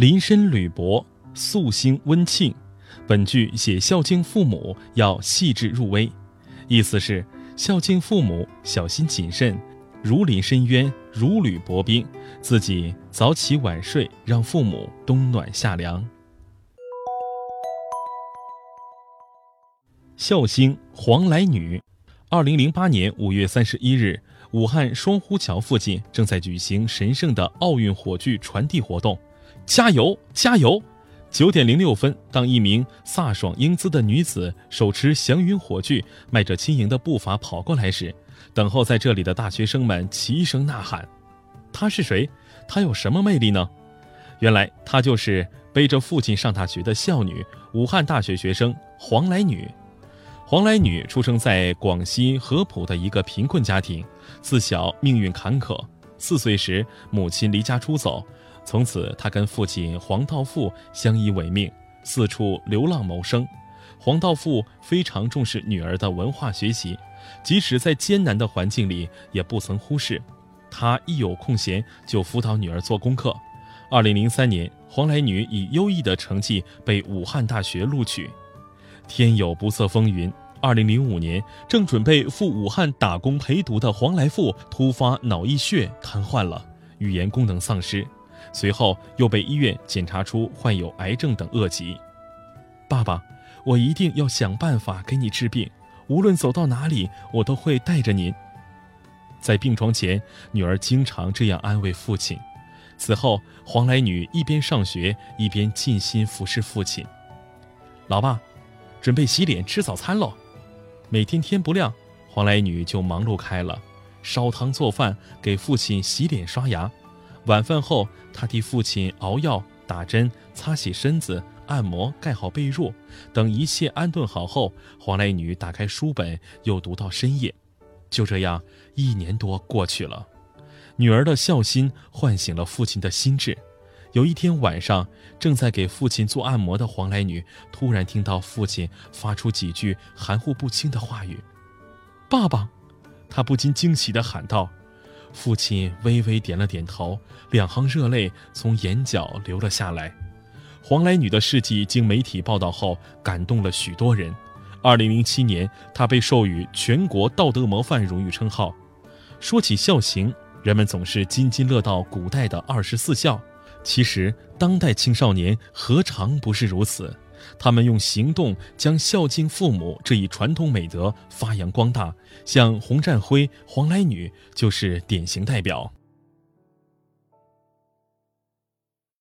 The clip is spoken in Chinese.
林深履薄，素心温庆。本句写孝敬父母要细致入微，意思是孝敬父母小心谨慎，如临深渊，如履薄冰，自己早起晚睡，让父母冬暖夏凉。孝兴黄来女，二零零八年五月三十一日，武汉双湖桥附近正在举行神圣的奥运火炬传递活动，加油加油！九点零六分，当一名飒爽英姿的女子手持祥云火炬，迈着轻盈的步伐跑过来时，等候在这里的大学生们齐声呐喊：“她是谁？她有什么魅力呢？”原来，她就是背着父亲上大学的孝女，武汉大学学生黄来女。黄来女出生在广西合浦的一个贫困家庭，自小命运坎坷。四岁时，母亲离家出走，从此她跟父亲黄道富相依为命，四处流浪谋生。黄道富非常重视女儿的文化学习，即使在艰难的环境里，也不曾忽视。他一有空闲就辅导女儿做功课。二零零三年，黄来女以优异的成绩被武汉大学录取。天有不测风云。二零零五年，正准备赴武汉打工陪读的黄来富突发脑溢血瘫痪了，语言功能丧失，随后又被医院检查出患有癌症等恶疾。爸爸，我一定要想办法给你治病，无论走到哪里，我都会带着您。在病床前，女儿经常这样安慰父亲。此后，黄来女一边上学，一边尽心服侍父亲。老爸。准备洗脸吃早餐喽。每天天不亮，黄来女就忙碌开了，烧汤做饭，给父亲洗脸刷牙。晚饭后，她替父亲熬药、打针、擦洗身子、按摩、盖好被褥，等一切安顿好后，黄来女打开书本，又读到深夜。就这样，一年多过去了，女儿的孝心唤醒了父亲的心智。有一天晚上，正在给父亲做按摩的黄来女突然听到父亲发出几句含糊不清的话语：“爸爸！”她不禁惊喜地喊道。父亲微微点了点头，两行热泪从眼角流了下来。黄来女的事迹经媒体报道后，感动了许多人。二零零七年，她被授予全国道德模范荣誉称号。说起孝行，人们总是津津乐道古代的二十四孝。其实，当代青少年何尝不是如此？他们用行动将孝敬父母这一传统美德发扬光大，像洪战辉、黄来女就是典型代表。